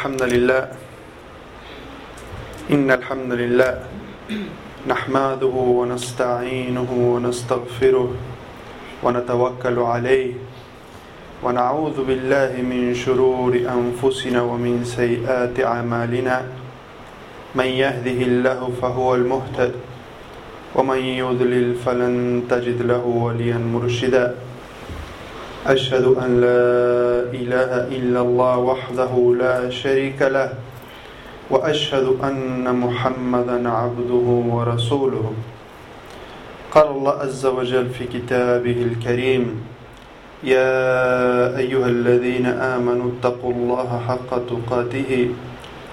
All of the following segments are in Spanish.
الحمد لله. إن الحمد لله نحمده ونستعينه ونستغفره ونتوكل عليه ونعوذ بالله من شرور أنفسنا ومن سيئات أعمالنا. من يهده الله فهو المهتد ومن يضلل فلن تجد له وليا مرشدا. أشهد أن لا إله إلا الله وحده لا شريك له وأشهد أن محمدا عبده ورسوله قال الله عز وجل في كتابه الكريم يا أيها الذين آمنوا اتقوا الله حق تقاته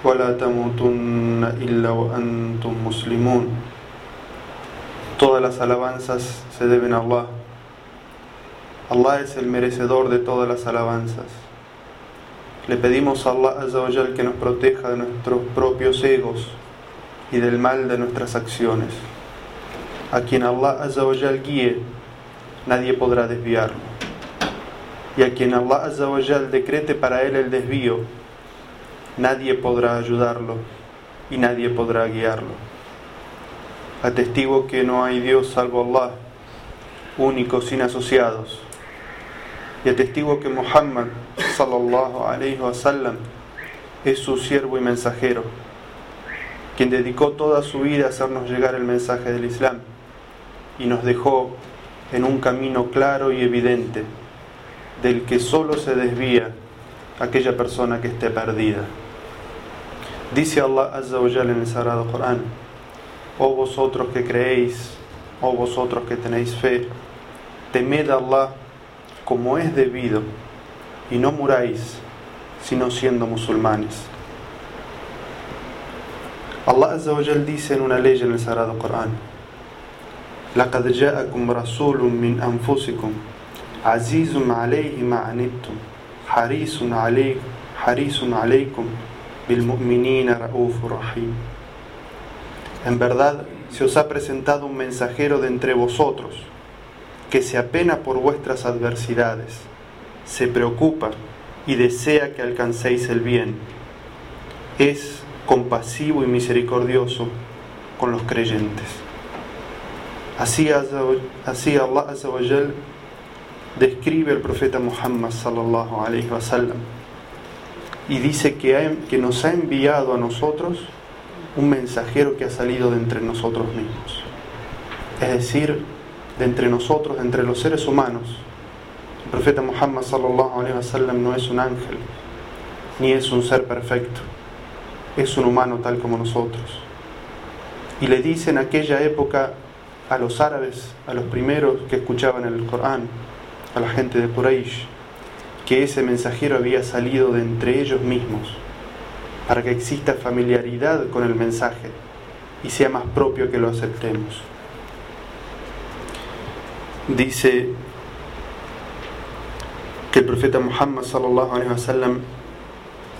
ولا تموتن إلا وأنتم مسلمون Todas las alabanzas se deben a Allah. Allah es el merecedor de todas las alabanzas. Le pedimos a Allah Azza wa Jal que nos proteja de nuestros propios egos y del mal de nuestras acciones. A quien Allah Azza wa Jal guíe, nadie podrá desviarlo y a quien Allah Azza wa Jal decrete para él el desvío, nadie podrá ayudarlo y nadie podrá guiarlo. Atestigo que no hay Dios salvo Allah, único sin asociados. Y atestigo que Muhammad sallallahu alayhi wa sallam es su siervo y mensajero, quien dedicó toda su vida a hacernos llegar el mensaje del Islam y nos dejó en un camino claro y evidente del que solo se desvía aquella persona que esté perdida. Dice Allah Azza wa en el Sagrado Corán, oh vosotros que creéis, oh vosotros que tenéis fe, temed a Allah como es debido y no muráis sino siendo musulmanes. Allah Azza wa Jalla dice en una ley en el Sagrado Corán, لقد جاءكم رسول من أنفسكم عزيز عليه ما عنتم حريص عليكم حريص عليكم بالمؤمنين رؤوف رحيم En verdad se os ha presentado un mensajero de entre vosotros que se apena por vuestras adversidades, se preocupa y desea que alcancéis el bien. Es compasivo y misericordioso con los creyentes. Así, así Allah Azza wa Jal describe al profeta Muhammad sallallahu alayhi wa sallam y dice que, que nos ha enviado a nosotros un mensajero que ha salido de entre nosotros mismos. Es decir, de entre nosotros, de entre los seres humanos. El profeta Muhammad sallallahu alayhi wa sallam no es un ángel, ni es un ser perfecto. Es un humano tal como nosotros. Y le dice en aquella época a los árabes, a los primeros que escuchaban el Corán, a la gente de Quraysh, que ese mensajero había salido de entre ellos mismos, para que exista familiaridad con el mensaje y sea más propio que lo aceptemos. Dice que el profeta Muhammad sallallahu alaihi wasallam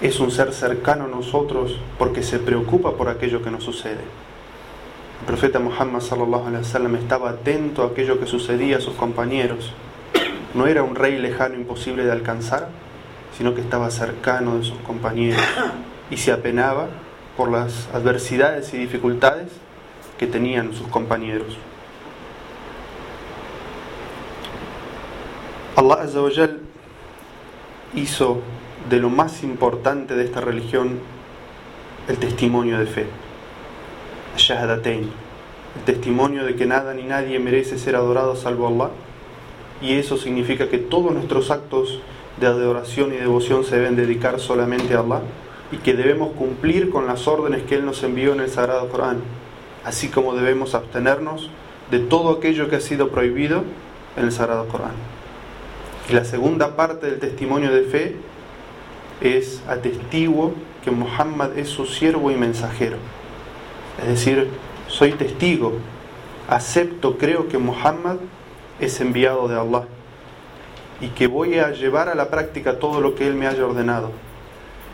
es un ser cercano a nosotros porque se preocupa por aquello que nos sucede. El profeta Muhammad sallallahu alaihi wasallam estaba atento a aquello que sucedía a sus compañeros. No era un rey lejano imposible de alcanzar, sino que estaba cercano de sus compañeros y se apenaba por las adversidades y dificultades que tenían sus compañeros. Allah Azza wa Jal hizo de lo más importante de esta religión el testimonio de fe, Shahadatain, el testimonio de que nada ni nadie merece ser adorado salvo Allah, y eso significa que todos nuestros actos de adoración y devoción se deben dedicar solamente a Allah y que debemos cumplir con las órdenes que Él nos envió en el Sagrado Corán, así como debemos abstenernos de todo aquello que ha sido prohibido en el Sagrado Corán. La segunda parte del testimonio de fe es atestiguo que Muhammad es su siervo y mensajero. Es decir, soy testigo, acepto, creo que Muhammad es enviado de Allah y que voy a llevar a la práctica todo lo que Él me haya ordenado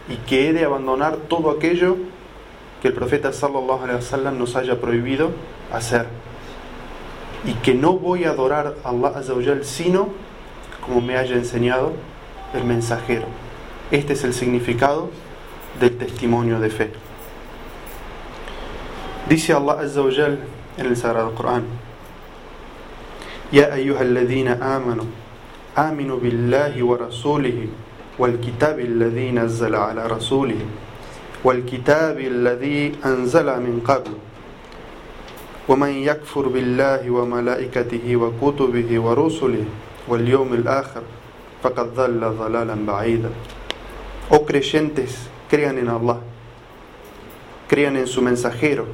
y que he de abandonar todo aquello que el profeta sallallahu alaihi wasallam nos haya prohibido hacer y que no voy a adorar a Allah azza sino como me haya enseñado el mensajero. Este es el significado del testimonio de fe. Dice Allah azza en el Sagrado Corán: Ya ayyuhalladhina amanu aminu billahi wa rasulihi والكتاب الذي نزل على رسوله والكتاب الذي أنزل من قبل ومن يكفر بالله وملائكته وكتبه ورسله واليوم الآخر فقد ضل ضلالا بعيدا Oh creyentes, crean en Allah, crean en su mensajero,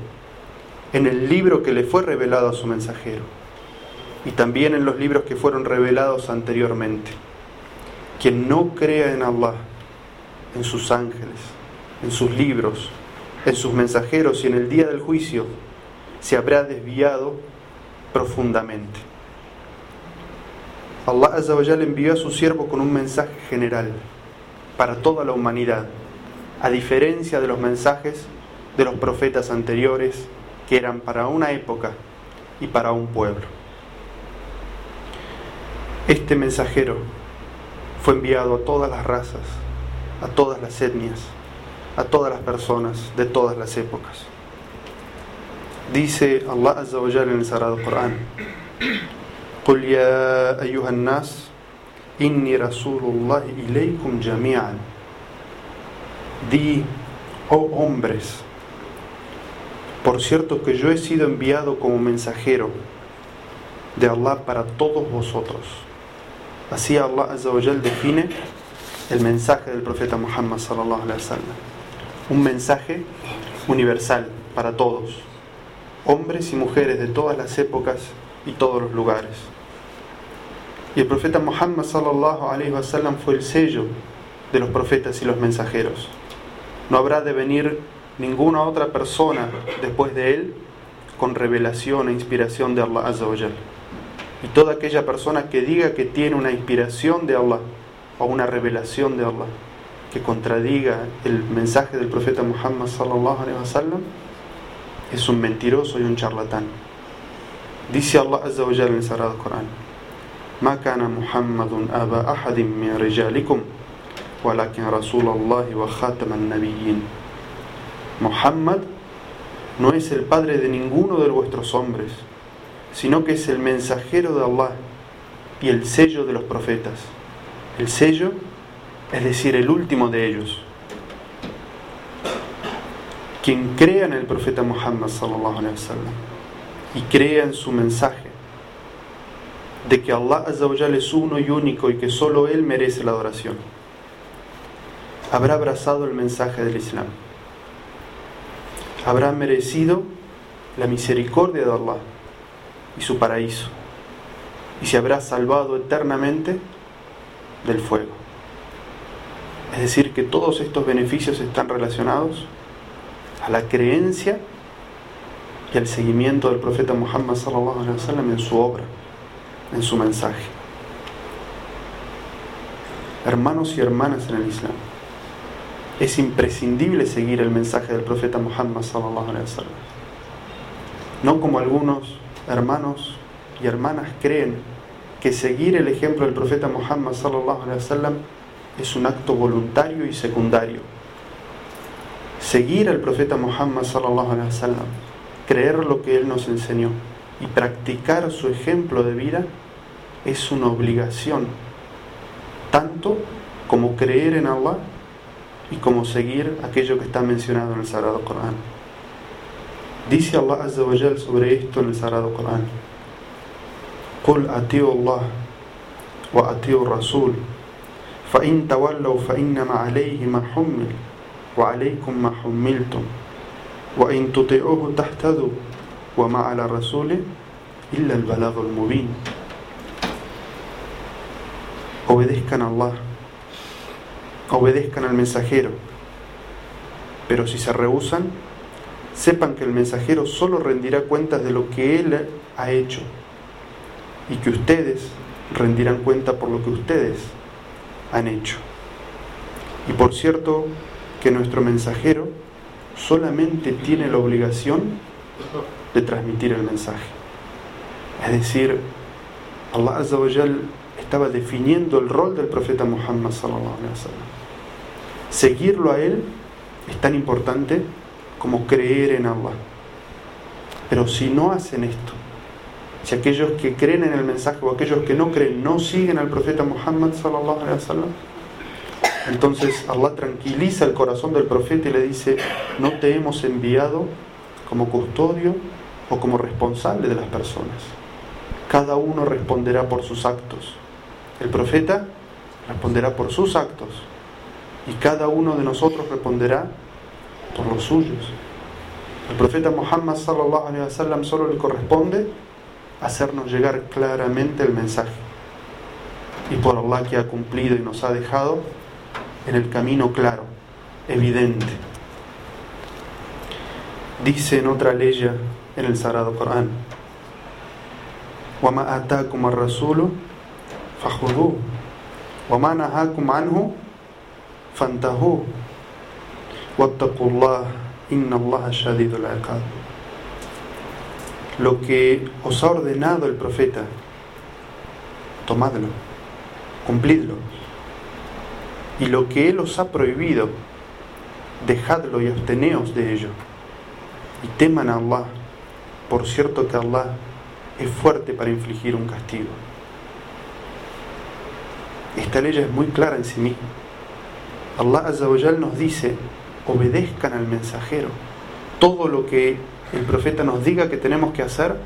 en el libro que le fue revelado a su mensajero y también en los libros que fueron revelados anteriormente. Quien no crea en Allah, en sus ángeles, en sus libros, en sus mensajeros y en el día del juicio, se habrá desviado profundamente. Allah Azawajal envió a su siervo con un mensaje general para toda la humanidad, a diferencia de los mensajes de los profetas anteriores que eran para una época y para un pueblo. Este mensajero fue enviado a todas las razas, a todas las etnias, a todas las personas de todas las épocas. Dice Allah Azza wa en el Sagrado Corán: "Qul ya ayyuhan nas inni rasulullah ilaykum jami'an." Di, oh hombres, por cierto que yo he sido enviado como mensajero de Allah para todos vosotros. Así Allah Azza define el mensaje del profeta Muhammad sallallahu alaihi wasallam. Un mensaje universal para todos, hombres y mujeres de todas las épocas y todos los lugares. Y el profeta Muhammad sallallahu alaihi wasallam fue el sello de los profetas y los mensajeros. No habrá de venir ninguna otra persona después de él con revelación e inspiración de Allah Azza y toda aquella persona que diga que tiene una inspiración de Allah o una revelación de Allah que contradiga el mensaje del profeta Muhammad sallallahu alaihi wasallam es un mentiroso y un charlatán. Dice Allah azza wa en el Sagrado Corán: "Ma kana Muhammadun aba ahadin min rijalikum, walakin Rasulullah wa khataman nabiyyin." Muhammad no es el padre de ninguno de vuestros hombres sino que es el mensajero de Allah y el sello de los profetas. El sello, es decir, el último de ellos. Quien crea en el profeta Muhammad sallallahu alaihi wasallam y crea en su mensaje de que Allah es uno y único y que solo él merece la adoración, habrá abrazado el mensaje del Islam. Habrá merecido la misericordia de Allah y su paraíso, y se habrá salvado eternamente del fuego. Es decir, que todos estos beneficios están relacionados a la creencia y al seguimiento del profeta Muhammad sallallahu alaihi wasallam en su obra, en su mensaje. Hermanos y hermanas en el Islam, es imprescindible seguir el mensaje del profeta Muhammad sallallahu alaihi wasallam. No como algunos hermanos y hermanas creen que seguir el ejemplo del profeta Muhammad sallallahu alaihi wasallam es un acto voluntario y secundario. Seguir al profeta Muhammad sallallahu alaihi wasallam, creer lo que él nos enseñó y practicar su ejemplo de vida es una obligación, tanto como creer en Allah y como seguir aquello que está mencionado en el Sagrado Corán. Dice Allah Azza wa Jal sobre esto en el Sagrado Corán. قل أطيعوا الله وأطيعوا الرسول فإن تولوا فإنما عليه ما حمل وعليكم ما حملتم وإن تطيعوه تهتدوا وما على الرسول إلا البلاغ المبين Obedezcan a Allah, obedezcan al mensajero, pero si se rehusan, sepan que el mensajero solo rendirá cuentas de lo que él ha hecho y que ustedes rendirán cuenta por lo que ustedes han hecho. Y por cierto que nuestro mensajero solamente tiene la obligación de transmitir el mensaje. Es decir, Allah Azza wa estaba definiendo el rol del profeta Muhammad sallallahu alaihi wasallam. Seguirlo a él es tan importante como creer en Allah. Pero si no hacen esto, si aquellos que creen en el mensaje o aquellos que no creen no siguen al profeta Muhammad sallallahu alaihi wasallam, entonces Allah tranquiliza el corazón del profeta y le dice, no te hemos enviado como custodio o como responsable de las personas. Cada uno responderá por sus actos. El profeta responderá por sus actos y cada uno de nosotros responderá por los suyos. El profeta Muhammad sallallahu alaihi wasallam solo le corresponde hacernos llegar claramente el mensaje. Y por Allah que ha cumplido y nos ha dejado en el camino claro, evidente. Dice en otra ley en el Sagrado Corán, وَمَا آتَاكُمَ الرَّسُولُ فَخُذُوهُ وَمَا نَهَاكُمْ عَنْهُ فَانْتَهُوا وَاتَّقُوا اللَّهَ إِنَّ اللَّهَ شَدِيدُ الْعِقَابِ Lo que os ha ordenado el profeta, tomadlo, cumplidlo. Y lo que Él os ha prohibido, dejadlo y absteneos de ello. Y teman a Allah, por cierto que Allah es fuerte para infligir un castigo. Esta ley es muy clara en sí misma. Allah Azzawajal nos dice, obedezcan al mensajero. Todo lo que el profeta nos diga que tenemos que hacer,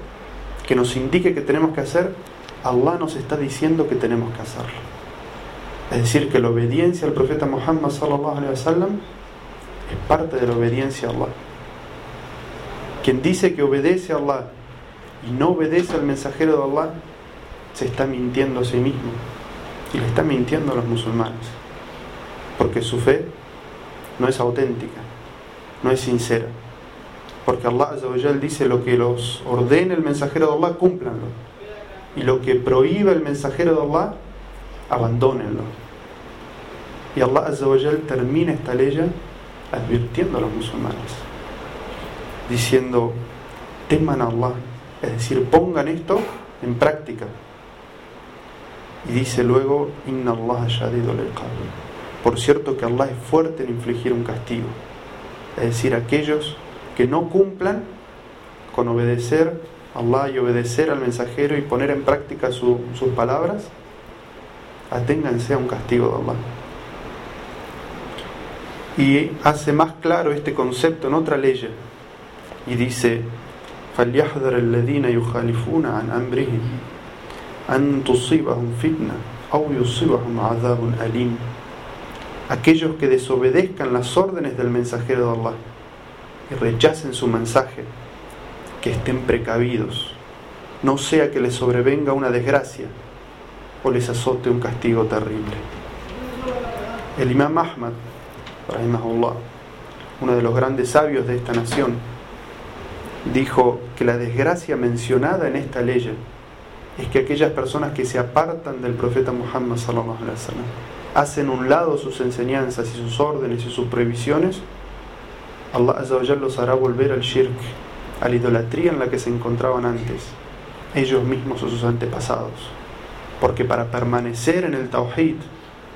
que nos indique que tenemos que hacer, Allah nos está diciendo que tenemos que hacerlo. Es decir, que la obediencia al profeta Muhammad sallallahu es parte de la obediencia a Allah. Quien dice que obedece a Allah y no obedece al mensajero de Allah, se está mintiendo a sí mismo y le está mintiendo a los musulmanes, porque su fe no es auténtica, no es sincera. Porque Allah dice lo que los ordene el mensajero de Allah, cúmplanlo. Y lo que prohíbe el mensajero de Allah, abandónenlo. Y Allah Azzawajal termina esta ley advirtiendo a los musulmanes, diciendo, teman a Allah, es decir, pongan esto en práctica. Y dice luego, Inna Allah Por cierto que Allah es fuerte en infligir un castigo. Es decir, aquellos que no cumplan con obedecer a Allah y obedecer al mensajero y poner en práctica su, sus palabras, aténganse a un castigo de Allah. Y hace más claro este concepto en otra ley y dice فليحذر الذين يخالفون عن أمره أن تصيبهم فتنة أو يصيبهم عذاب أليم aquellos que desobedezcan las órdenes del mensajero de Allah y rechacen su mensaje, que estén precavidos no sea que les sobrevenga una desgracia o les azote un castigo terrible. El imam Ahmad, uno de los grandes sabios de esta nación, dijo que la desgracia mencionada en esta ley es que aquellas personas que se apartan del profeta Muhammad sallallahu alaihi wasallam hacen un lado sus enseñanzas y sus órdenes y sus prohibiciones, Allah azza los hará volver al shirk, a la idolatría en la que se encontraban antes, ellos mismos o sus antepasados. Porque para permanecer en el tawhid,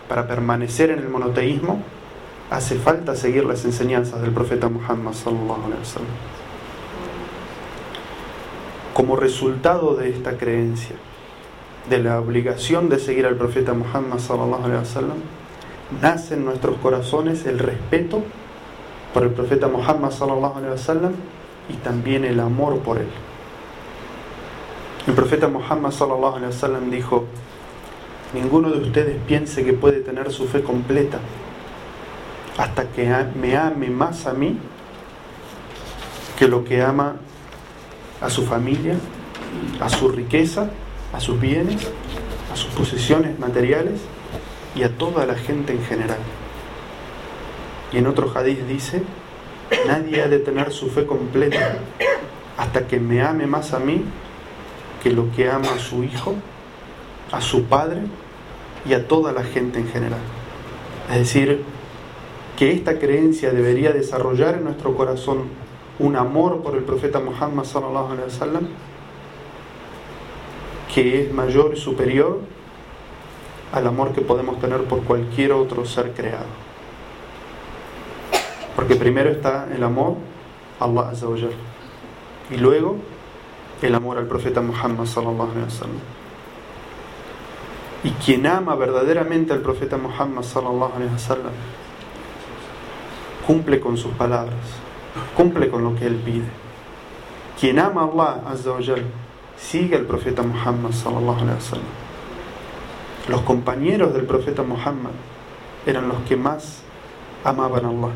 para permanecer en el monoteísmo, hace falta seguir las enseñanzas del profeta Muhammad sallallahu. Como resultado de esta creencia, de la obligación de seguir al profeta Muhammad sallallahu nace en nuestros corazones el respeto por el profeta Muhammad sallallahu y también el amor por él. El profeta Muhammad dijo: Ninguno de ustedes piense que puede tener su fe completa hasta que me ame más a mí que lo que ama a su familia, a su riqueza, a sus bienes, a sus posesiones materiales y a toda la gente en general. Y en otro hadith dice, nadie ha de tener su fe completa hasta que me ame más a mí que lo que ama a su hijo, a su padre y a toda la gente en general. Es decir, que esta creencia debería desarrollar en nuestro corazón un amor por el profeta Muhammad sallallahu alaihi wasallam que es mayor y superior al amor que podemos tener por cualquier otro ser creado. Porque primero está el amor a Allah Azza y luego el amor al profeta Muhammad sallallahu alaihi wasallam. Y quien ama verdaderamente al profeta Muhammad sallallahu alaihi wasallam cumple con sus palabras, cumple con lo que él pide. Quien ama a Allah azza wa sigue al profeta Muhammad sallallahu alaihi wasallam. Los compañeros del profeta Muhammad eran los que más amaban a Allah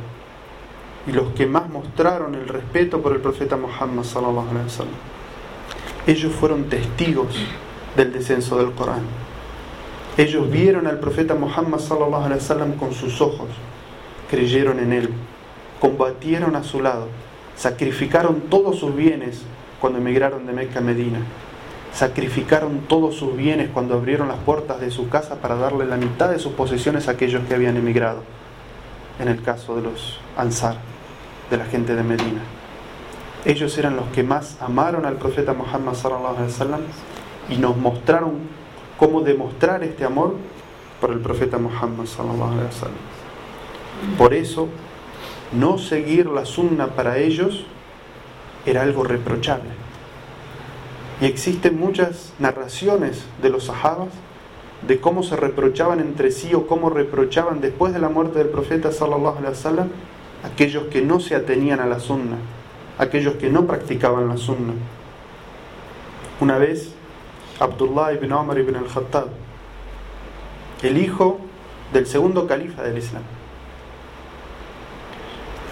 y los que más mostraron el respeto por el profeta Muhammad sallallahu alaihi wasallam. Ellos fueron testigos del descenso del Corán. Ellos vieron al profeta Muhammad sallallahu alaihi wasallam con sus ojos, creyeron en él, combatieron a su lado, sacrificaron todos sus bienes cuando emigraron de Meca a Medina. Sacrificaron todos sus bienes cuando abrieron las puertas de su casa para darle la mitad de sus posesiones a aquellos que habían emigrado. En el caso de los Ansar, de la gente de Medina. Ellos eran los que más amaron al profeta Muhammad sallallahu alaihi wasallam y nos mostraron cómo demostrar este amor por el profeta Muhammad sallallahu alaihi wasallam. Por eso, no seguir la sunna para ellos era algo reprochable. Y existen muchas narraciones de los sahabas de cómo se reprochaban entre sí o cómo reprochaban después de la muerte del profeta sallallahu alaihi wasallam aquellos que no se atenían a la sunna, aquellos que no practicaban la sunna. Una vez Abdullah ibn Omar ibn al-Khattab, el hijo del segundo califa del Islam,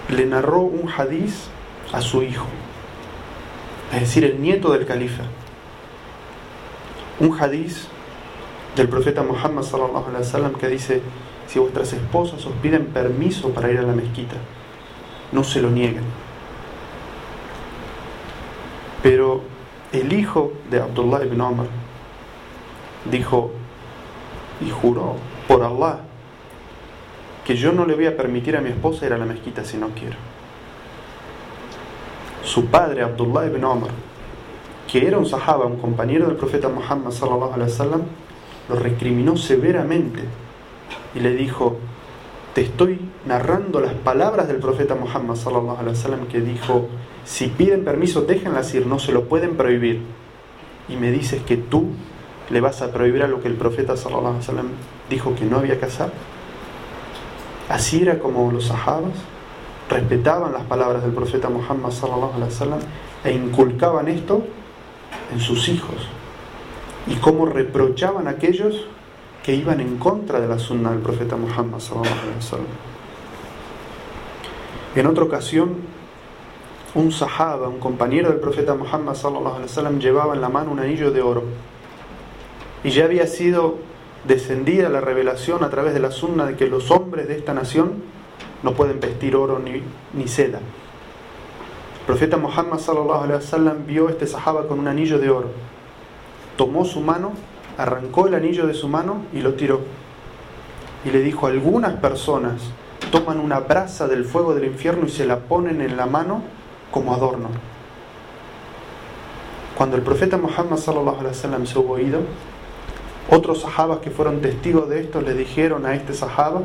le narró un hadiz a su hijo es decir, el nieto del califa. Un hadiz del profeta Muhammad sallallahu alaihi wasallam que dice: Si vuestras esposas os piden permiso para ir a la mezquita, no se lo nieguen. Pero el hijo de Abdullah ibn Omar dijo y juró por Allah que yo no le voy a permitir a mi esposa ir a la mezquita si no quiero. Su padre Abdullah ibn Omar, que era un sahaba, un compañero del profeta Muhammad lo recriminó severamente y le dijo: "Te estoy narrando las palabras del profeta Muhammad sallallahu alaihi wasallam que dijo: si piden permiso, déjenlas ir, no se lo pueden prohibir. Y me dices que tú le vas a prohibir a lo que el profeta sallallahu dijo que no había que hacer." Así era como los sahabas respetaban las palabras del profeta Muhammad sallallahu alaihi wasallam e inculcaban esto en sus hijos y cómo reprochaban a aquellos que iban en contra de la sunna del profeta Muhammad. En otra ocasión, un sahaba, un compañero del profeta Muhammad llevaba en la mano un anillo de oro. Y ya había sido descendida la revelación a través de la sunna de que los hombres de esta nación no pueden vestir oro ni, ni seda. El profeta Muhammad sallallahu alaihi wasallam vio este sahaba con un anillo de oro. Tomó su mano, arrancó el anillo de su mano y lo tiró. Y le dijo, algunas personas toman una brasa del fuego del infierno y se la ponen en la mano como adorno. Cuando el profeta Muhammad sallallahu alaihi se hubo ido, otros sahabas que fueron testigos de esto le dijeron a este sahaba,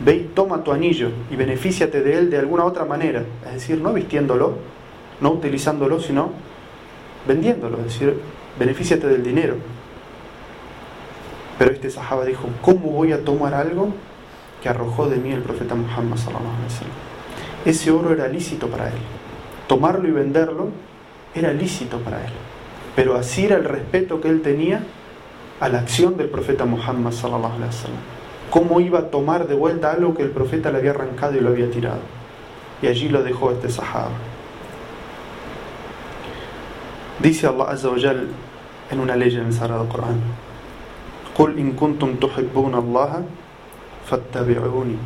ve y toma tu anillo y benefíciate de él de alguna otra manera, es decir, no vistiéndolo, no utilizándolo, sino vendiéndolo, es decir, benefíciate del dinero. Pero este sahaba dijo, ¿cómo voy a tomar algo que arrojó de mí el profeta Muhammad? Ese oro era lícito para él tomarlo y venderlo era lícito para él. Pero así era el respeto que él tenía a la acción del profeta Muhammad. Cómo iba a tomar de vuelta algo que el profeta le había arrancado y lo había tirado. Y allí lo dejó este sahaba. Dice Allah Azza en una ley en el Sagrado Corán: "Qul in kuntum tuhibbuna Allah fattabi'uni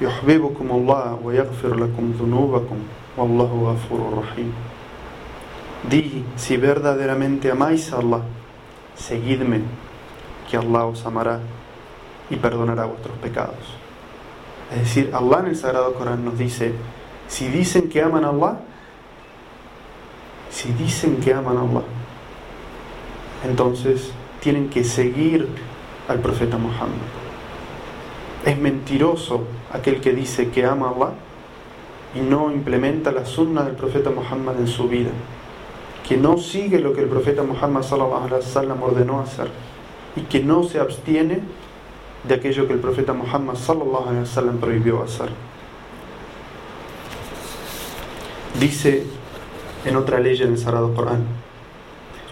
yuhibbukum Allah wa yaghfir lakum dhunubakum Wallahu ghafurur rahim. Di, si verdaderamente amáis a Allah, seguidme, que Allah os amará y perdonará vuestros pecados. Es decir, Allah en el Sagrado Corán nos dice, si dicen que aman a Allah, si dicen que aman a Allah, entonces tienen que seguir al profeta Muhammad. Es mentiroso aquel que dice que ama a Allah y no implementa la sunna del profeta Muhammad en su vida, que no sigue lo que el profeta Muhammad sallam ordenó hacer y que no se abstiene de aquello que el profeta Muhammad sallam prohibió hacer. Dice en otra ley en el Sagrado Corán,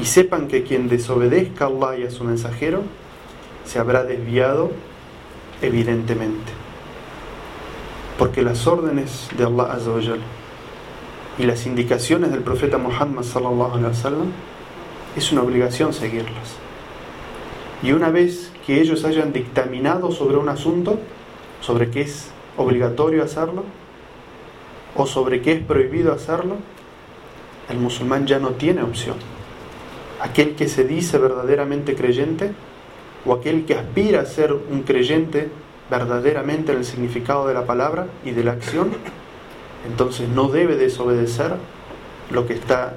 Y sepan que quien desobedezca a Allah y a su mensajero se habrá desviado evidentemente porque las órdenes de Allah Azza wa y las indicaciones del profeta Muhammad sallallahu alaihi wasallam es una obligación seguirlas. Y una vez que ellos hayan dictaminado sobre un asunto, sobre qué es obligatorio hacerlo o sobre qué es prohibido hacerlo, el musulmán ya no tiene opción aquel que se dice verdaderamente creyente o aquel que aspira a ser un creyente verdaderamente en el significado de la palabra y de la acción, entonces no debe desobedecer lo que está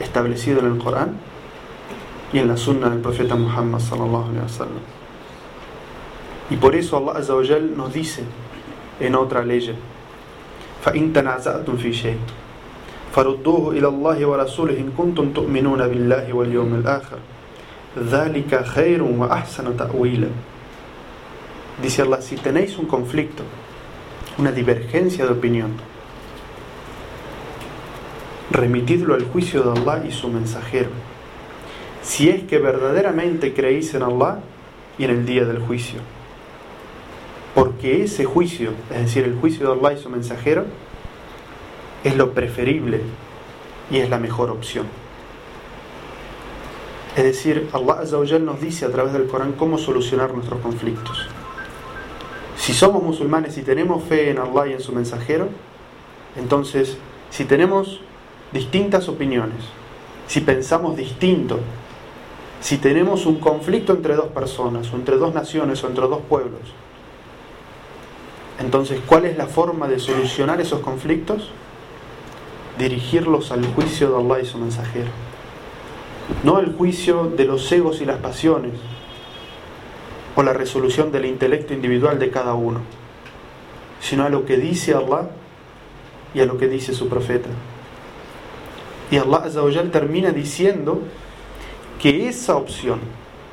establecido en el Corán y en la sunna del profeta Muhammad sallallahu alaihi wasallam. Y por eso Allah azza nos dice en otra ley: "Fa in tanaza'tum فردوه إلى الله ورسوله إن كنتم تؤمنون بالله واليوم الآخر ذلك خير وأحسن تأويلا Dice Allah, si tenéis un conflicto, una divergencia de opinión, remitidlo al juicio de Allah y su mensajero. Si es que verdaderamente creéis en Allah y en el día del juicio. Porque ese juicio, es decir, el juicio de Allah y su mensajero, es lo preferible y es la mejor opción. Es decir, Allah nos dice a través del Corán cómo solucionar nuestros conflictos. Si somos musulmanes y tenemos fe en Allah y en su mensajero, entonces si tenemos distintas opiniones, si pensamos distinto, si tenemos un conflicto entre dos personas, o entre dos naciones, o entre dos pueblos, entonces ¿cuál es la forma de solucionar esos conflictos? Dirigirlos al juicio de Allah y su mensajero. No al juicio de los egos y las pasiones, o la resolución del intelecto individual de cada uno, sino a lo que dice Allah y a lo que dice su profeta. Y Allah Azzawajal termina diciendo que esa opción,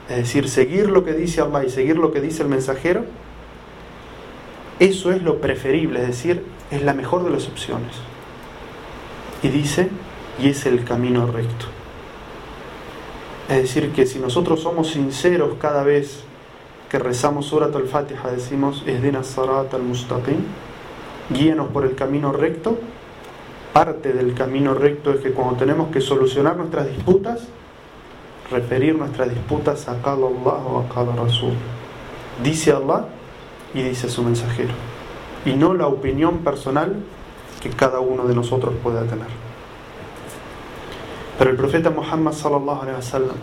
es decir, seguir lo que dice Allah y seguir lo que dice el mensajero, eso es lo preferible, es decir, es la mejor de las opciones. Y dice, y es el camino recto. Es decir, que si nosotros somos sinceros cada vez que rezamos Surat al-Fatiha, decimos, Esdina Sarat al-Mustaqim, guíenos por el camino recto, parte del camino recto es que cuando tenemos que solucionar nuestras disputas, referir nuestras disputas a cada Allah o a cada Rasul. Dice Allah y dice su mensajero. Y no la opinión personal que cada uno de nosotros pueda tener. Pero el profeta Muhammad sallallahu alaihi wasallam,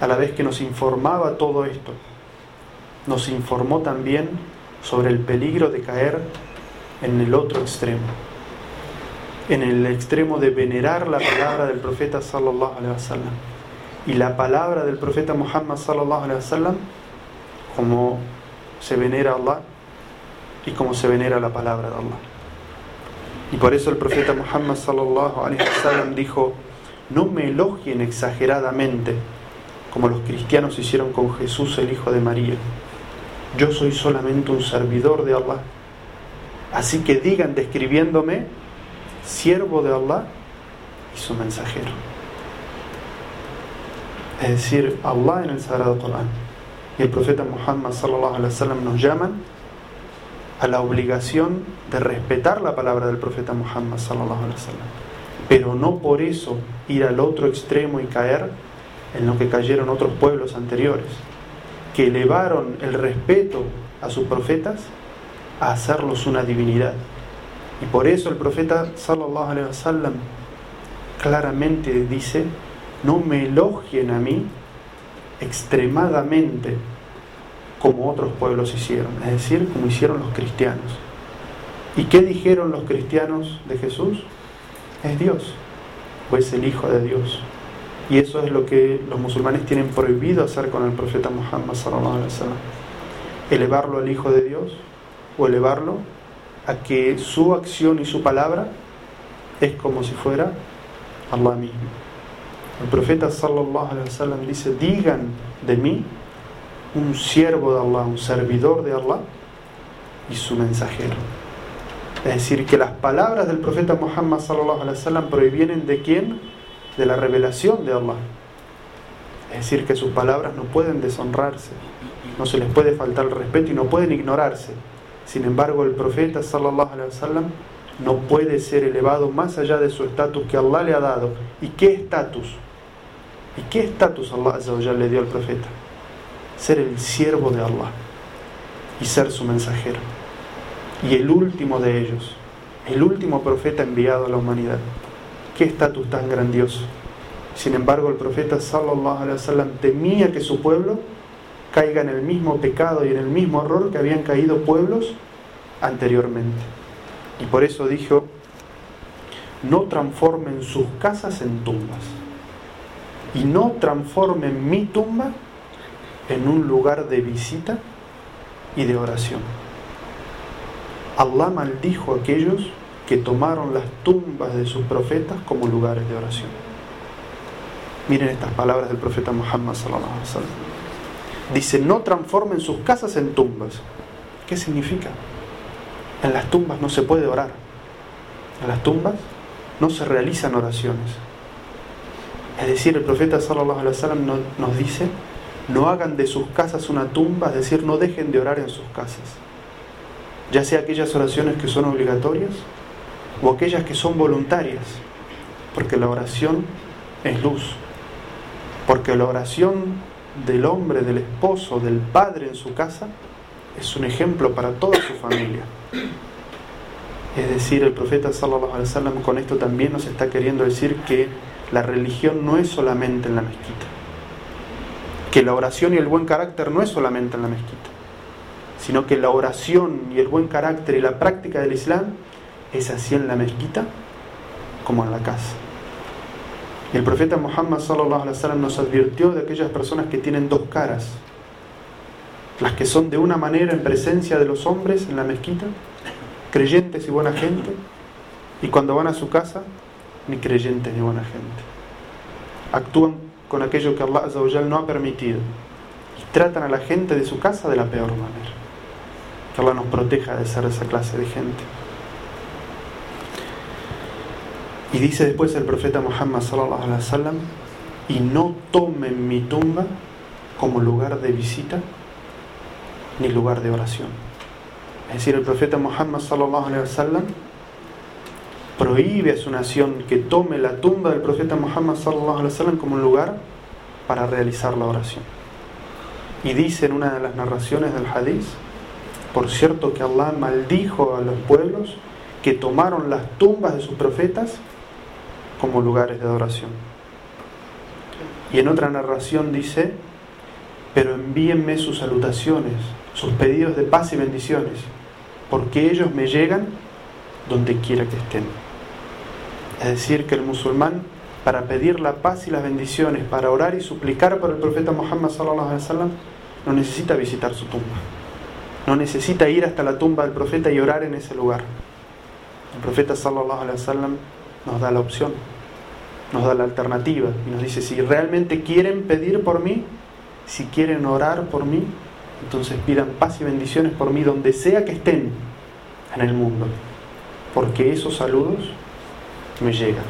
a la vez que nos informaba todo esto, nos informó también sobre el peligro de caer en el otro extremo, en el extremo de venerar la palabra del profeta sallallahu alaihi wasallam y la palabra del profeta Muhammad sallallahu alaihi wasallam como se venera a Allah y como se venera la palabra de Allah. Y por eso el profeta Muhammad sallallahu wasallam dijo: "No me elogien exageradamente como los cristianos hicieron con Jesús el hijo de María. Yo soy solamente un servidor de Allah. Así que digan describiéndome siervo de Allah y su mensajero." Es decir, Allah en el Sagrado Corán y el profeta Muhammad sallallahu nos llaman a la obligación de respetar la palabra del profeta Muhammad sallallahu alaihi wasallam, pero no por eso ir al otro extremo y caer en lo que cayeron otros pueblos anteriores, que elevaron el respeto a sus profetas a hacerlos una divinidad. Y por eso el profeta sallallahu alaihi wasallam claramente dice, no me elogien a mí extremadamente como otros pueblos hicieron, es decir, como hicieron los cristianos. ¿Y qué dijeron los cristianos de Jesús? Es Dios, o es el Hijo de Dios. Y eso es lo que los musulmanes tienen prohibido hacer con el profeta Muhammad sallallahu. Elevarlo al Hijo de Dios o elevarlo a que su acción y su palabra es como si fuera Allah mismo. El profeta sallallahu alaihi wasallam dice, digan de mí un siervo de Allah, un servidor de Allah y su mensajero. Es decir, que las palabras del profeta Muhammad sallallahu alaihi wasallam provienen de quién? De la revelación de Allah. Es decir, que sus palabras no pueden deshonrarse, no se les puede faltar el respeto y no pueden ignorarse. Sin embargo, el profeta sallallahu alaihi wasallam no puede ser elevado más allá de su estatus que Allah le ha dado. ¿Y qué estatus? ¿Y qué estatus Allah le dio al profeta? Ser el siervo de Allah y ser su mensajero. Y el último de ellos, el último profeta enviado a la humanidad. ¿Qué estatus tan grandioso? Sin embargo, el profeta sallallahu alaihi wasallam temía que su pueblo caiga en el mismo pecado y en el mismo error que habían caído pueblos anteriormente. Y por eso dijo, no transformen sus casas en tumbas y no transformen mi tumba en un lugar de visita y de oración. Allah maldijo a aquellos que tomaron las tumbas de sus profetas como lugares de oración. Miren estas palabras del profeta Muhammad. Dice, "No transformen sus casas en tumbas." ¿Qué significa? En las tumbas no se puede orar. En las tumbas no se realizan oraciones. Es decir, el profeta sallallahu alaihi wasallam nos dice, no hagan de sus casas una tumba, es decir, no dejen de orar en sus casas. Ya sea aquellas oraciones que son obligatorias o aquellas que son voluntarias, porque la oración es luz. Porque la oración del hombre, del esposo, del padre en su casa es un ejemplo para toda su familia. Es decir, el profeta sallallahu con esto también nos está queriendo decir que la religión no es solamente en la mezquita. Que la oración y el buen carácter no es solamente en la mezquita, sino que la oración y el buen carácter y la práctica del Islam es así en la mezquita como en la casa. El profeta Muhammad sallallahu alaihi wasallam nos advirtió de aquellas personas que tienen dos caras. Las que son de una manera en presencia de los hombres en la mezquita, creyentes y buena gente, y cuando van a su casa ni creyentes ni buena gente. Actúan con aquello que Allah Azzawajal no ha permitido y tratan a la gente de su casa de la peor manera. Que Allah nos proteja de ser esa clase de gente. Y dice después el profeta Muhammad sallallahu alaihi wasallam, y no tomen mi tumba como lugar de visita ni lugar de oración. Es decir, el profeta Muhammad sallallahu alaihi wasallam prohíbe a su nación que tome la tumba del profeta Muhammad sallallahu alaihi wasallam como un lugar para realizar la oración. Y dice en una de las narraciones del hadith, por cierto que Allah maldijo a los pueblos que tomaron las tumbas de sus profetas como lugares de adoración. Y en otra narración dice, pero envíenme sus salutaciones, sus pedidos de paz y bendiciones, porque ellos me llegan donde quiera que estén. Es decir, que el musulmán, para pedir la paz y las bendiciones, para orar y suplicar por el profeta Muhammad no necesita visitar su tumba. No necesita ir hasta la tumba del profeta y orar en ese lugar. El profeta sallallahu alaihi wasallam nos da la opción, nos da la alternativa y nos dice, si realmente quieren pedir por mí, si quieren orar por mí, entonces pidan paz y bendiciones por mí donde sea que estén en el mundo, porque esos saludos me llegan.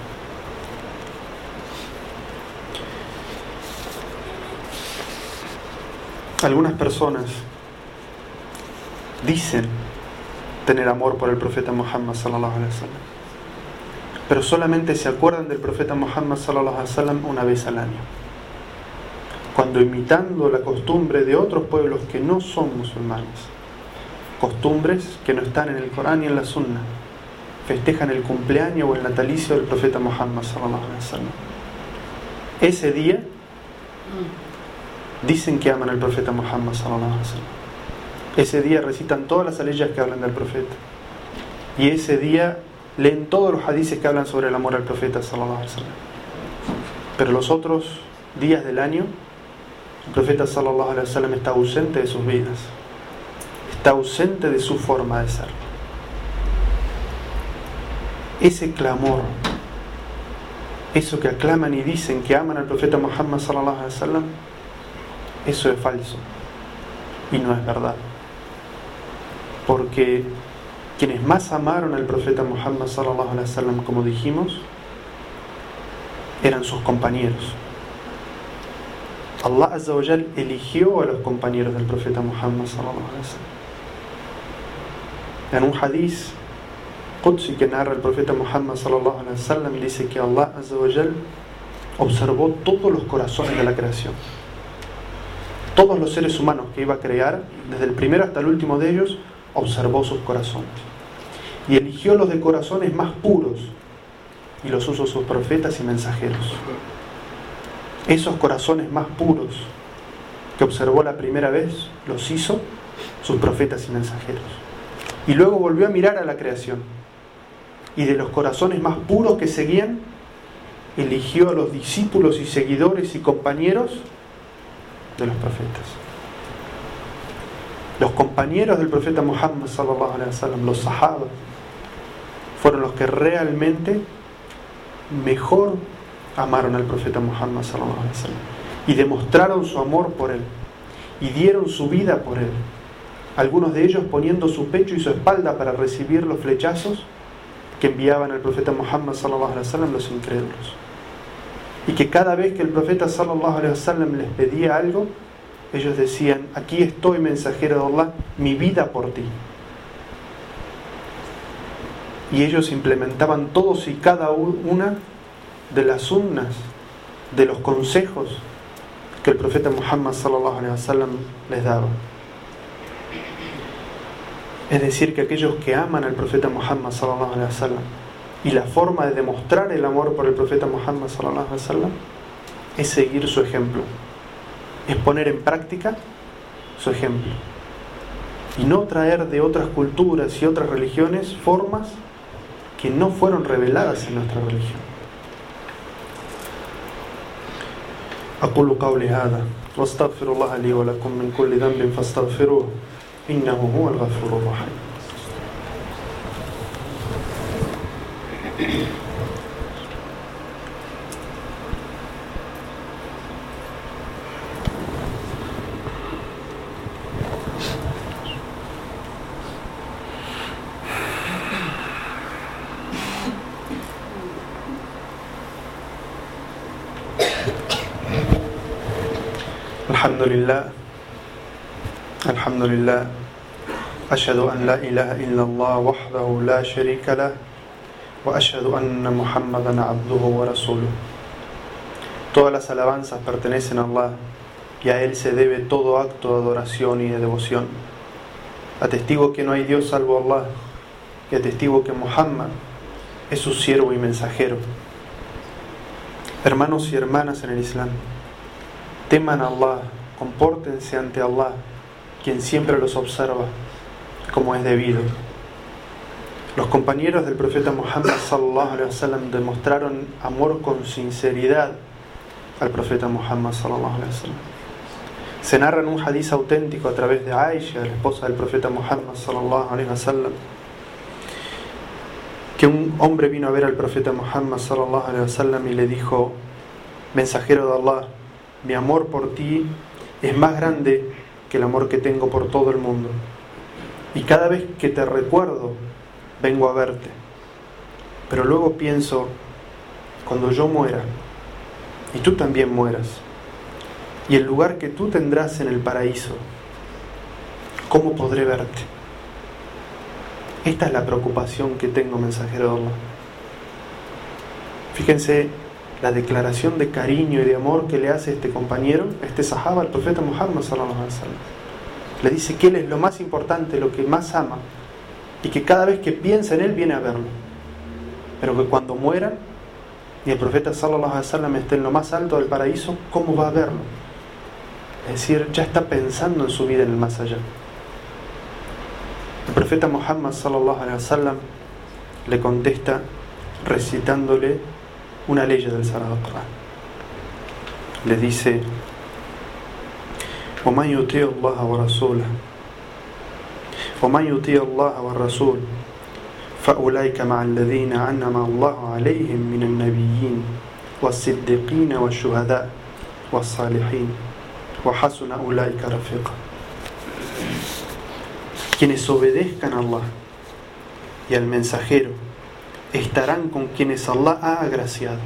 Algunas personas dicen tener amor por el profeta Muhammad sallallahu alaihi wasallam pero solamente se acuerdan del profeta Muhammad sallallahu alaihi wasallam una vez al año. Cuando imitando la costumbre de otros pueblos que no son musulmanes, costumbres que no están en el Corán y en la Sunna, festejan el cumpleaños o el natalicio del profeta Muhammad. Ese día dicen que aman al profeta Muhammad. Ese día recitan todas las aleyas que hablan del profeta. Y ese día leen todos los hadices que hablan sobre el amor al profeta. Pero los otros días del año, el profeta está ausente de sus vidas. Está ausente de su forma de ser. Ese clamor, eso que aclaman y dicen que aman al profeta Muhammad sallallahu alaihi wasallam, eso es falso y no es verdad. Porque quienes más amaron al profeta Muhammad sallallahu alaihi wasallam, como dijimos, eran sus compañeros. Allah Azza eligió a los compañeros del profeta Muhammad sallallahu alaihi wasallam. En un hadith Qudsi que narra el profeta Muhammad sallallahu alaihi wasallam dice que Allah Azza wa Jal observó todos los corazones de la creación. Todos los seres humanos que iba a crear, desde el primero hasta el último de ellos, observó sus corazones y eligió los de corazones más puros y los usó sus profetas y mensajeros. Esos corazones más puros que observó la primera vez, los hizo sus profetas y mensajeros. Y luego volvió a mirar a la creación. Y de los corazones más puros que seguían, eligió a los discípulos y seguidores y compañeros de los profetas. Los compañeros del profeta Muhammad wasallam, los sahabas, fueron los que realmente mejor amaron al profeta Muhammad wasallam y demostraron su amor por él y dieron su vida por él. Algunos de ellos poniendo su pecho y su espalda para recibir los flechazos que enviaban al profeta Muhammad sallallahu alaihi wasallam los incrédulos. Y que cada vez que el profeta sallallahu alaihi wasallam les pedía algo, ellos decían, aquí estoy mensajero de Allah, mi vida por ti. Y ellos implementaban todos y cada una de las sunnas, de los consejos que el profeta Muhammad sallallahu alaihi wasallam les daba. Es decir, que aquellos que aman al profeta Muhammad sallallahu alaihi wasallam y la forma de demostrar el amor por el profeta Muhammad sallallahu alaihi wasallam es seguir su ejemplo es poner en práctica su ejemplo y no traer de otras culturas y otras religiones formas que no fueron reveladas en nuestra religión. أقول قولي هذا واستغفر الله لي ولكم من كل ذنب فاستغفروه إنه هو الغفور الرحيم. الحمد لله. الحمد لله أشهد أن لا إله إلا الله وحده لا شريك له وأشهد أن محمدا عبده ورسوله Todas las alabanzas pertenecen a Allah y a Él se debe todo acto de adoración y de devoción. Atestigo que no hay Dios salvo Allah y atestigo que Muhammad es su siervo y mensajero. Hermanos y hermanas en el Islam, teman a Allah, compórtense ante Allah quien siempre los observa como es debido. Los compañeros del profeta Muhammad sallallahu alaihi wasallam demostraron amor con sinceridad al profeta Muhammad sallallahu alaihi wasallam. Se narra en un hadiz auténtico a través de Aisha, la esposa del profeta Muhammad sallallahu alaihi wasallam, que un hombre vino a ver al profeta Muhammad sallallahu alaihi wasallam y le dijo: "Mensajero de Allah, mi amor por ti es más grande que el amor que tengo por todo el mundo. Y cada vez que te recuerdo, vengo a verte. Pero luego pienso, cuando yo muera, y tú también mueras, y el lugar que tú tendrás en el paraíso, ¿cómo podré verte? Esta es la preocupación que tengo, mensajero. Fíjense la declaración de cariño y de amor que le hace este compañero, este sahaba, al profeta Muhammad sallallahu alaihi wasallam. Le dice que él es lo más importante, lo que más ama, y que cada vez que piensa en él viene a verlo. Pero que cuando muera y el profeta sallallahu alaihi wasallam esté en lo más alto del paraíso, ¿cómo va a verlo? Es decir, ya está pensando en su vida en el más allá. El profeta Muhammad sallallahu alaihi wasallam le contesta recitándole una ley del Sagrado Corán. Le dice: ومن يطيع الله ورسوله ومن يطيع الله والرسول فأولئك مع الذين أنعم الله عليهم من النبيين والصديقين والشهداء والصالحين وحسن أولئك رفيقا quienes obedezcan a Allah y al mensajero estarán con quienes Allah ha agraciado,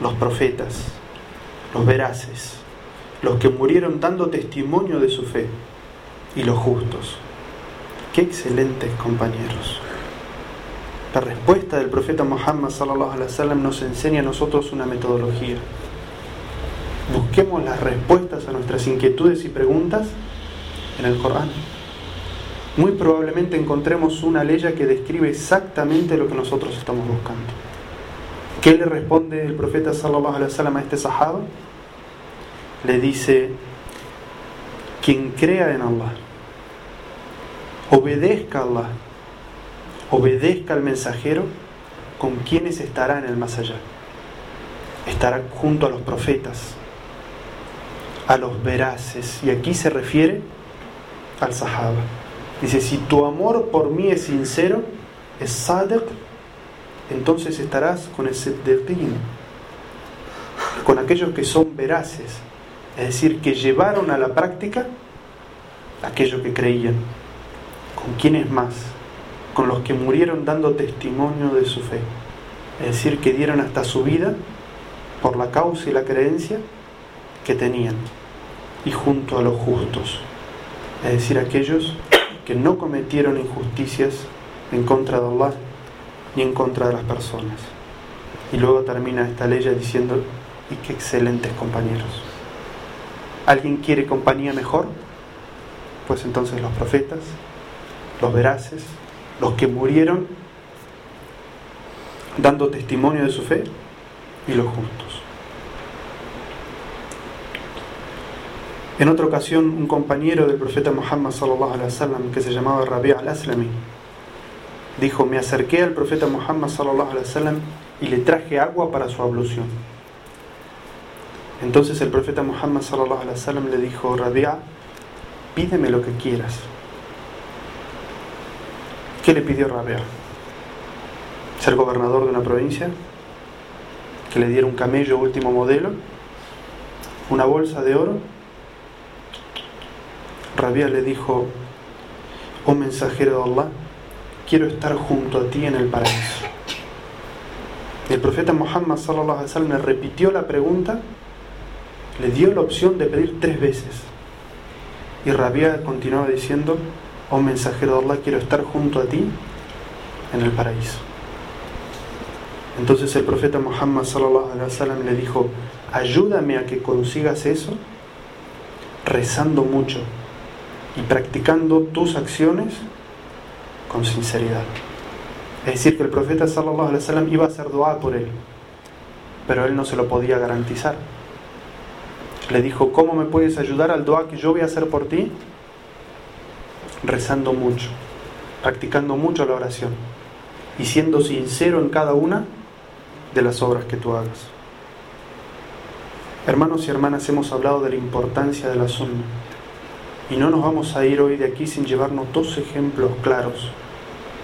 los profetas, los veraces, los que murieron dando testimonio de su fe y los justos. Qué excelentes compañeros. La respuesta del profeta Muhammad wasallam nos enseña a nosotros una metodología. Busquemos las respuestas a nuestras inquietudes y preguntas en el Corán. Muy probablemente encontremos una ley que describe exactamente lo que nosotros estamos buscando. ¿Qué le responde el profeta sallallahu alaihi wasallam a este sahaba? Le dice: quien crea en Allah, obedezca a Allah, obedezca al mensajero, con quienes estará en el más allá. Estará junto a los profetas, a los veraces, y aquí se refiere al sahaba. Dice, si tu amor por mí es sincero, es sadiq, entonces estarás con el siddiqin, con aquellos que son veraces, es decir, que llevaron a la práctica aquello que creían. ¿Con quiénes más? Con los que murieron dando testimonio de su fe. Es decir, que dieron hasta su vida por la causa y la creencia que tenían. Y junto a los justos. Es decir, aquellos que no cometieron injusticias en contra de Allah ni en contra de las personas. Y luego termina esta ley diciendo, y qué excelentes compañeros. ¿Alguien quiere compañía mejor? Pues entonces los profetas, los veraces, los que murieron dando testimonio de su fe y los justos. En otra ocasión, un compañero del profeta Muhammad sallallahu alaihi wasallam que se llamaba Rabi' al-Aslami dijo: "Me acerqué al profeta Muhammad sallallahu alaihi wasallam y le traje agua para su ablución." Entonces el profeta Muhammad sallallahu alaihi wasallam le dijo: "Rabi'a, pídeme lo que quieras." ¿Qué le pidió Rabi'a? Ser gobernador de una provincia, que le diera un camello último modelo, una bolsa de oro Rabia le dijo, oh mensajero de Allah, quiero estar junto a ti en el paraíso. El profeta Muhammad sallallahu alaihi wasallam repitió la pregunta, le dio la opción de pedir tres veces. Y Rabia continuaba diciendo, oh mensajero de Allah, quiero estar junto a ti en el paraíso. Entonces el profeta Muhammad sallallahu alaihi wasallam le dijo, ayúdame a que consigas eso rezando mucho y practicando tus acciones con sinceridad. Es decir, que el profeta sallallahu iba a hacer dua por él, pero él no se lo podía garantizar. Le dijo, ¿cómo me puedes ayudar al dua que yo voy a hacer por ti? Rezando mucho, practicando mucho la oración y siendo sincero en cada una de las obras que tú hagas. Hermanos y hermanas, hemos hablado de la importancia de la sunna y no nos vamos a ir hoy de aquí sin llevarnos dos ejemplos claros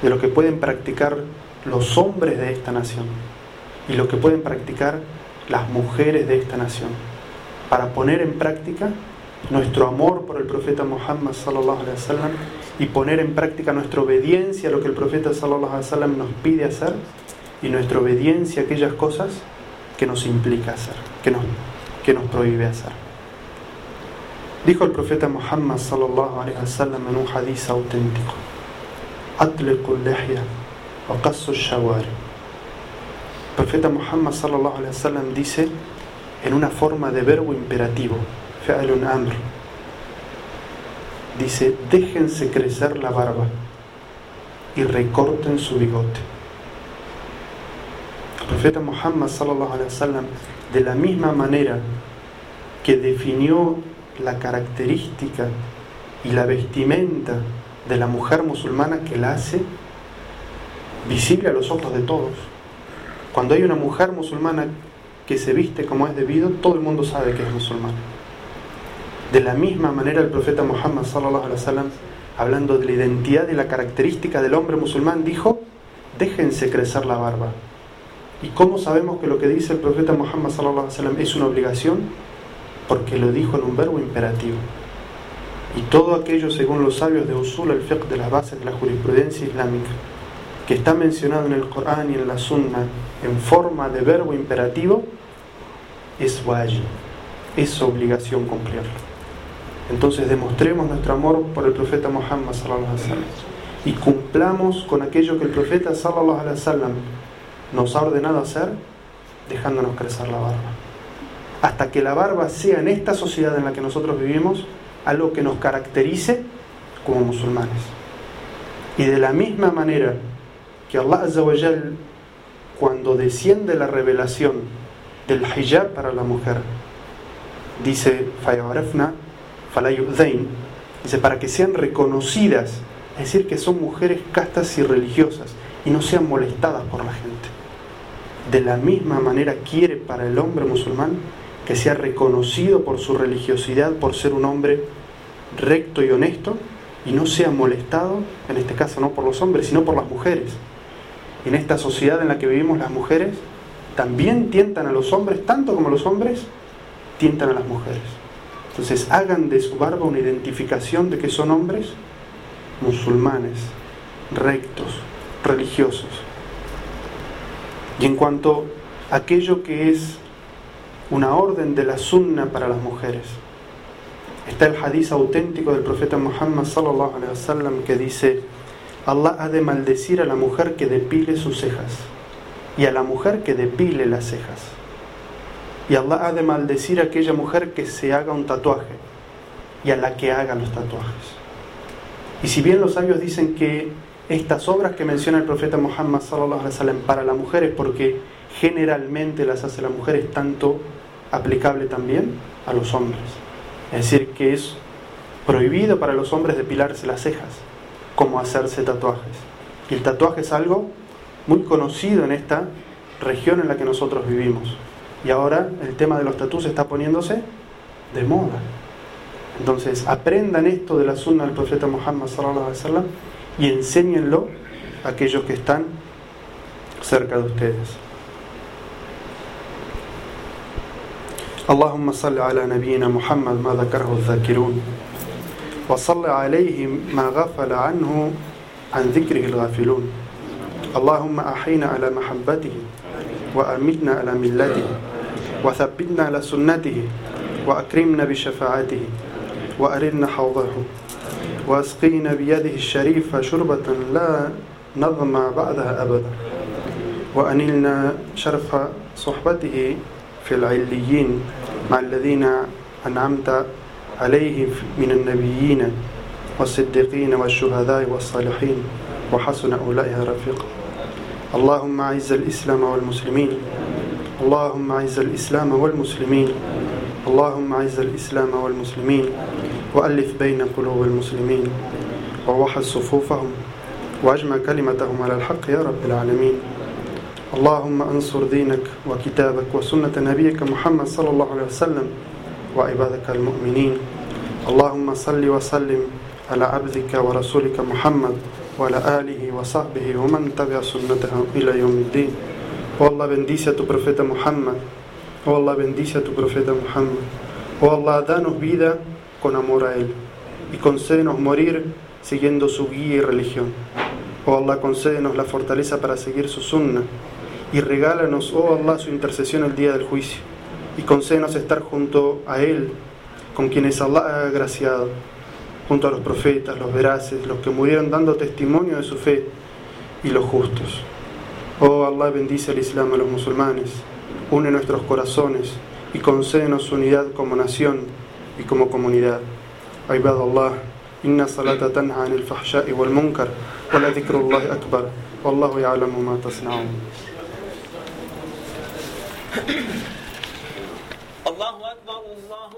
de lo que pueden practicar los hombres de esta nación y lo que pueden practicar las mujeres de esta nación para poner en práctica nuestro amor por el profeta Muhammad sallallahu alaihi wasallam y poner en práctica nuestra obediencia a lo que el profeta sallallahu alaihi wasallam nos pide hacer y nuestra obediencia a aquellas cosas que nos implica hacer, que nos, que nos prohíbe hacer. Dijo el profeta Muhammad sallallahu alaihi wasallam en un hadith auténtico: "Atliqu al-lihya wa qassu al-shawari." El profeta Muhammad sallallahu alaihi wasallam dice en una forma de verbo imperativo, un amr. Dice, déjense crecer la barba y recorten su bigote. El profeta Muhammad sallallahu alaihi wasallam de la misma manera que definió la característica y la vestimenta de la mujer musulmana que la hace visible a los ojos de todos. Cuando hay una mujer musulmana que se viste como es debido, todo el mundo sabe que es musulmana. De la misma manera el profeta Muhammad sallallahu alaihi wasallam, hablando de la identidad y la característica del hombre musulmán, dijo: "Déjense crecer la barba." ¿Y cómo sabemos que lo que dice el profeta Muhammad sallallahu alaihi wasallam es una obligación? Porque lo dijo en un verbo imperativo. Y todo aquello, según los sabios de Usul al-Fiqh, de las bases de la jurisprudencia islámica, que está mencionado en el Corán y en la Sunna en forma de verbo imperativo, es wajib, es obligación cumplirlo. Entonces demostremos nuestro amor por el profeta Muhammad sallallahu alaihi wasallam y cumplamos con aquello que el profeta sallallahu alaihi wasallam nos ha ordenado hacer, dejándonos crecer la barba hasta que la barba sea en esta sociedad en la que nosotros vivimos algo que nos caracterice como musulmanes. Y de la misma manera que Allah Azzawajal, cuando desciende la revelación del hijab para la mujer, dice Fayabarefna, Falayudain, dice para que sean reconocidas, es decir, que son mujeres castas y religiosas y no sean molestadas por la gente. De la misma manera quiere para el hombre musulmán que sea reconocido por su religiosidad, por ser un hombre recto y honesto, y no sea molestado, en este caso no por los hombres, sino por las mujeres. En esta sociedad en la que vivimos las mujeres también tientan a los hombres, tanto como los hombres tientan a las mujeres. Entonces hagan de su barba una identificación de que son hombres musulmanes, rectos, religiosos. Y en cuanto a aquello que es una orden de la sunna para las mujeres, está el hadiz auténtico del profeta Muhammad sallallahu alaihi wasallam que dice: Allah ha de maldecir a la mujer que depile sus cejas y a la mujer que depile las cejas. Y Allah ha de maldecir a aquella mujer que se haga un tatuaje y a la que haga los tatuajes. Y si bien los sabios dicen que estas obras que menciona el profeta Muhammad sallallahu alaihi wasallam para la mujer es porque generalmente las hace la mujer es tanto aplicable también a los hombres. Es decir, que es prohibido para los hombres depilarse las cejas, como hacerse tatuajes. Y el tatuaje es algo muy conocido en esta región en la que nosotros vivimos. Y ahora el tema de los tatuajes está poniéndose de moda. Entonces, aprendan esto de la sunna del profeta Muhammad wasallam y enséñenlo a aquellos que están cerca de ustedes. اللهم صل على نبينا محمد ما ذكره الذاكرون. وصل عليه ما غفل عنه عن ذكره الغافلون. اللهم أحينا على محبته وأمتنا على ملته وثبتنا على سنته وأكرمنا بشفاعته وأرنا حوضه وأسقينا بيده الشريفة شربة لا نظمى بعدها أبدا. وأنلنا شرف صحبته في العليين مع الذين أنعمت عليهم من النبيين والصديقين والشهداء والصالحين وحسن أولئك رفيقا. اللهم أعز الإسلام والمسلمين. اللهم أعز الإسلام والمسلمين. اللهم أعز الإسلام والمسلمين. وألف بين قلوب المسلمين. ووحد صفوفهم. وأجمع كلمتهم على الحق يا رب العالمين. اللهم انصر دينك وكتابك وسنة نبيك محمد صلى الله عليه وسلم وعبادك المؤمنين اللهم صل وسلم على عبدك ورسولك محمد وعلى آله وصحبه ومن تبع سنته إلى يوم الدين Oh Allah bendice a tu profeta Muhammad. Oh Allah bendice a tu profeta Muhammad. Oh Allah, danos vida con amor a él y concédenos morir siguiendo su guía y religión. Oh Allah, concédenos la fortaleza para seguir su sunna y regálanos, oh Allah, su intercesión el día del juicio y concédenos estar junto a él, con quienes Allah ha agraciado, junto a los profetas, los veraces, los que murieron dando testimonio de su fe y los justos. Oh Allah bendice al Islam a los musulmanes, une nuestros corazones y concédenos su unidad como nación y como comunidad. عباد الله إن الصلاة تنهى عن الفحشاء والمنكر ولذكر الله أكبر والله يعلم ما تصنعون الله أكبر الله